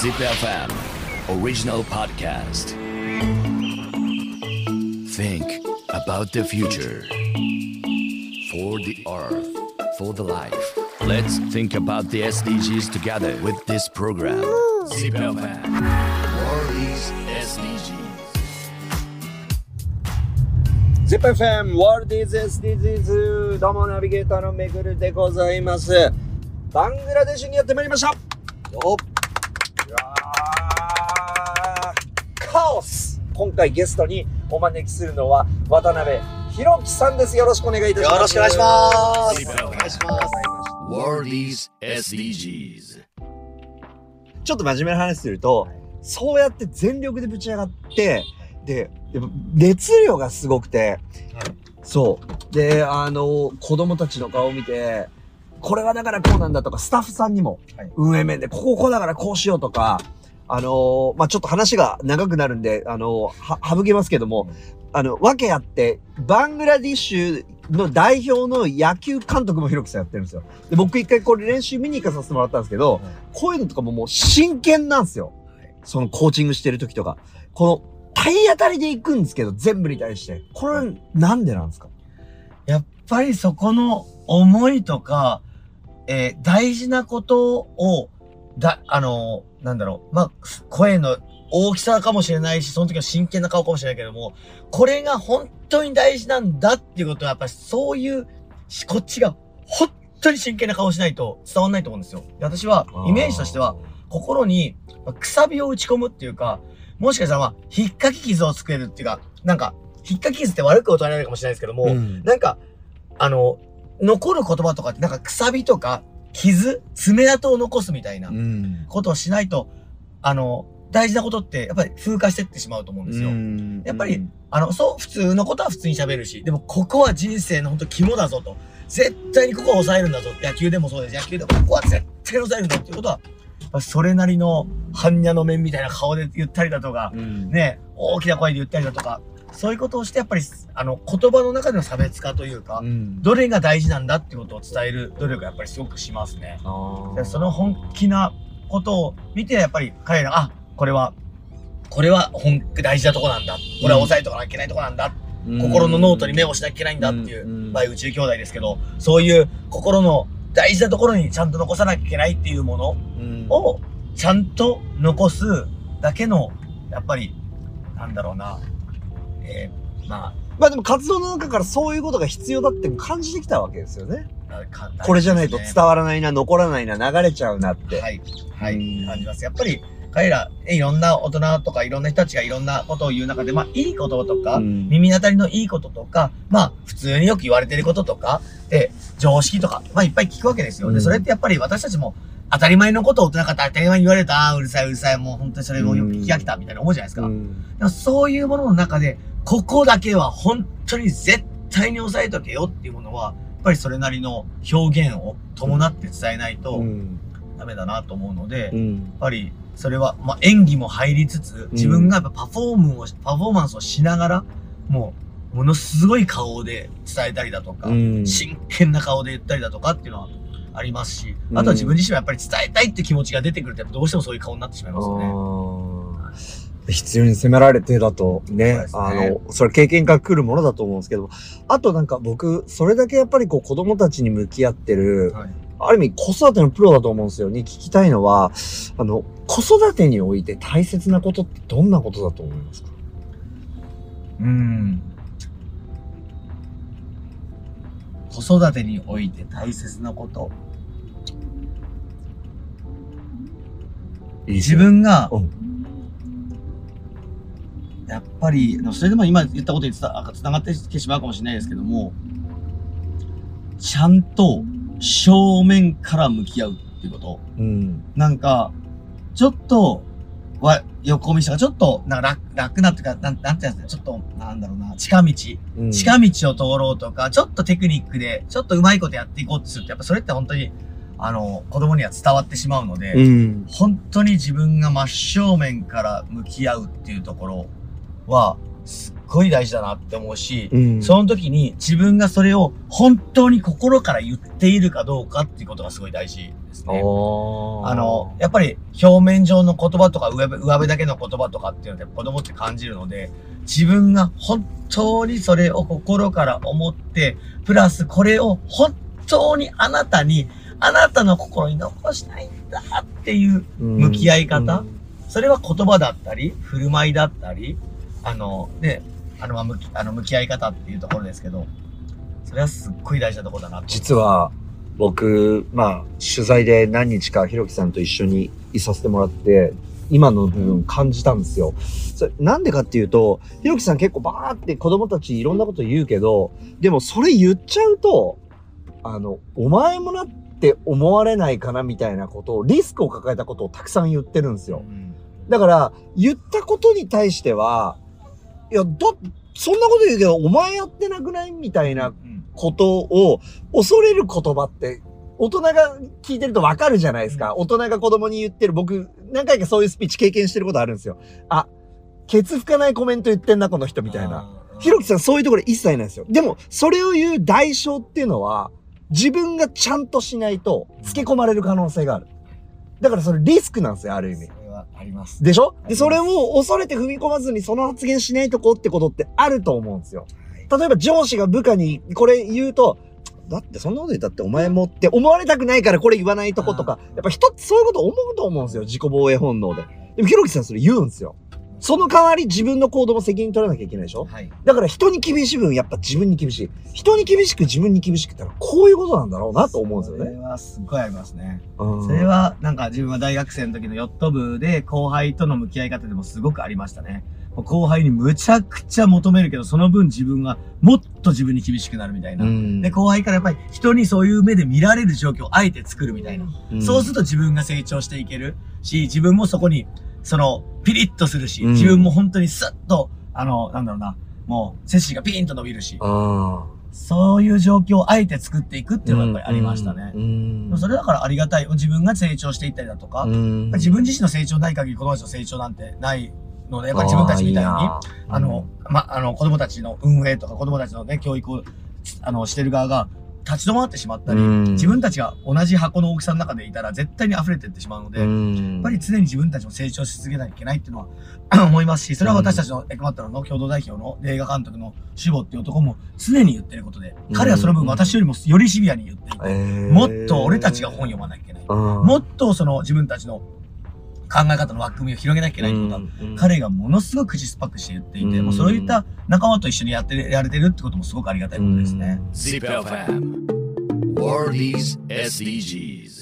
Zip FM original podcast. Think about the future. For the earth, for the life. Let's think about the SDGs together with this program. Zip FM. World is SDGs. Zip FM World is SDGs どうもナビゲーターのめぐるでございますバングラデシュにやってまいりましたカオス今回ゲストにお招きするのは渡辺弘樹さんですよろしくお願いいたしますよろしくお願いします。お願いします。SDGs ちょっと真面目な話すると、そうやって全力でぶち上がって、で、熱量がすごくて、そう。で、あの、子供たちの顔を見て、これはだからこうなんだとか、スタッフさんにもはい、運営面で、こここうだからこうしようとか、あのまあ、ちょっと話が長くなるんで、あのは、省けますけども、あの、わけあって、バングラディッシュの代表の野球監督もひろきさんやってるんですよ。で、僕一回これ練習見に行かさせてもらったんですけど、こういうのとかももう真剣なんですよ。そのコーチングしてる時とか。この体当たりで行くんですけど、全部に対して。これなんでなんですか？やっぱりそこの思いとか、えー大事なことを、だ、あのーなんだろう、まあ、声の大きさかもしれないし、その時は真剣な顔かもしれないけども、これが本当に大事なんだっていうことは、やっぱりそういう、しこっちが本当に真剣な顔しないと伝わんないと思うんですよ。で私は、イメージとしては、、心にまあくさびを打ち込むっていうか、もしかしたらまあ、引っかき傷を作れるっていうか、なんか、引っかき傷って悪く捉えられるかもしれないですけども、うんなんか、あの、残る言葉とかってなんかくさびとか傷、爪痕を残すみたいなうん。ことをしないと、あの、大事なことってやっぱり風化してってしまうと思うんですよ。うんやっぱり、あの、そう、普通のことは普通に喋るし、でもここは人生の本当肝だぞと。絶対にここは抑えるんだぞ。野球でもそうです。野球でもここは絶対に抑えるんだっていうことは、それなりの般若の面みたいな顔で言ったりだとか、うんね、大きな声で言ったりだとか、そういうことをしてやっぱり、あの、言葉の中での差別化というか、うんどれが大事なんだってことを伝える努力がやっぱりすごくしますね。その本気なことを見て、やっぱり彼ら、あ、これは、これは本気大事なとこなんだ。これは抑えとかなきゃいけないとこなんだ。心のノートに目をしなきゃいけないんだっていう、うんまあ宇宙兄弟ですけど、そういう心の大事なところにちゃんと残さなきゃいけないっていうものうんをちゃんと残すだけの、やっぱり、なんだろうな、えー、ままあでも活動の中からそういうことが必要だって感じてきたわけですよね。あ、かこれじゃないと伝わらないな、残らないな、流れちゃうなって。はい、はい、うん感じます。やっぱり、彼ら、えいろんな大人とかいろんな人たちがいろんなことを言う中で、まあ、いいこととか、うん耳当たりのいいこととか、まあ、普通によく言われてることとか、で、常識とか、まあ、いっぱい聞くわけですよ。で、うんそれってやっぱり私たちも、当たり前のことを大人から当たり前に言われると、ああ、うるさい、うるさい、もう本当にそれをよく聞き飽きた、みたいな思うじゃないですか。うんでもそういうものの中で、ここだけは本当に絶対に抑えとけよっていうものは、やっぱりそれなりの表現を伴って伝えないとうん。ダメだなと思うので、やっうんぱりそれは、まあ、演技も入りつつ、自分がやっぱパフォームを、パフォーマンスをしながら、もう、ものすごい顔で伝えたりだとか、うん。真剣な顔で言ったりだとかっていうのはありますし、うん。あとは自分自身はやっぱり伝えたいって気持ちが出てくると、やっぱどうしてもそういう顔になってしまいますよね。必要に責められてだとね、ね。あの、それ経験から来るものだと思うんですけど、あとなんか僕、それだけやっぱりこう子供たちに向き合ってる、はい。ある意味子育てのプロだと思うんですよ。に聞きたいのは、あの、子育てにおいて大切なことってどんなことだと思いますか？うん。子育てにおいて大切なこと。自分がうん、やっぱり、それでも今言ったことにつなつながってきてしまうかもしれないですけども、ちゃんと正面から向き合うっていうこと。うん。なんか、ちょっと、は、横道とか、ちょっと、なんか楽、楽なっていうか、なん、なんてやつだちょっと、なんだろうな、近道。うん近道を通ろうとか、ちょっとテクニックで、ちょっとうまいことやっていこうとすると、やっぱそれって本当に、あの、子供には伝わってしまうので、うん。本当に自分が真正面から向き合うっていうところは、すっごい大事だなって思うし、うん。その時に自分がそれを本当に心から言っているかどうかっていうことがすごい大事ですね。おあの、やっぱり表面上の言葉とか上辺上辺だけの言葉とかっていうので子供って感じるので、自分が本当にそれを心から思って、プラスこれを本当にあなたに、あなたの心に残したいんだっていう、向き合い方それは言葉だったり、振る舞いだったり、あの、ね、あの、まあ向き、あの、向き合い方っていうところですけど、それはすっごい大事なところだなと。実は、僕、まあ、取材で何日かひろきさんと一緒にいさせてもらって、今の部分感じたんですよ。それなんでかっていうと、ひろきさん結構バーって子供たちいろんなこと言うけど、でもそれ言っちゃうと、あの、お前もなって思われないかなみたいなことを、リスクを抱えたことをたくさん言ってるんですよ。うんだから、言ったことに対しては、いや、だ、そんなこと言うけど、お前やってなくない？みたいなうんことを恐れる言葉って、大人が聞いてるとわかるじゃないですか。大人が子供に言ってる。僕、何回かそういうスピーチ経験してることあるんですよ。あ、ケツ拭かないコメント言ってんな、この人みたいな。。ひろきさんそういうところ一切ないんですよ。でも、それを言う代償っていうのは、自分がちゃんとしないと、つけ込まれる可能性がある。だからそれリスクなんですよ、ある意味あります。でしょ？で、それを恐れて踏み込まずにその発言しないとこってことってあると思うんですよ。例えば上司が部下にこれ言うと、だってそんなこと言ったってお前もって思われたくないからこれ言わないとことか、やっぱ人ってそういうこと思うと思うんですよ。自己防衛本能で。でもひろきさんそれ言うんですよ。その代わり自分の行動も責任取らなきゃいけないでしょ？はい。だから人に厳しい分やっぱ自分に厳しい。人に厳しく自分に厳しくってのはこういうことなんだろうなと思うんですよそれね。はすっごいありますね。うんそれはなんか自分は大学生の時のヨット部で後輩との向き合い方でもすごくありましたね。後輩にむちゃくちゃ求めるけど、その分自分がもっと自分に厳しくなるみたいな。うんで、後輩からやっぱり人にそういう目で見られる状況をあえて作るみたいな。うんそうすると自分が成長していけるし、自分もそこに、その、ピリッとするし、うん。自分も本当にスッと、あの、なんだろうな、もう背筋がピーンと伸びるし、あそういう状況をあえて作っていくっていうのがやっぱりありましたね。それだからありがたい。自分が成長していったりだとか、うん。自分自身の成長ない限り子供たちの成長なんてないので、やっぱり自分たちみたいに、ああの、ま、あの、子供たちの運営とか子供たちのね、教育を、あの、してる側が立ち止まってしまったり、うん。自分たちが同じ箱の大きさの中でいたら絶対に溢れていってしまうので、やっぱり常に自分たちも成長し続けなきゃいけないっていうのは 思いますし、それは私たちのエクマットロの共同代表の映画監督の守護っていう男も常に言ってることで、彼はその分私よりもよりシビアに言っていて、もっと俺たちが本読まなきゃいけない。ももっとその自分たちの考え方の枠組みを広げなきゃいけないってことは、彼がものすごく口酸っぱくして言っていて、うん。もうそういった仲間と一緒にやってやれてるってこともすごくありがたいことですね。Zip FM World is SDGs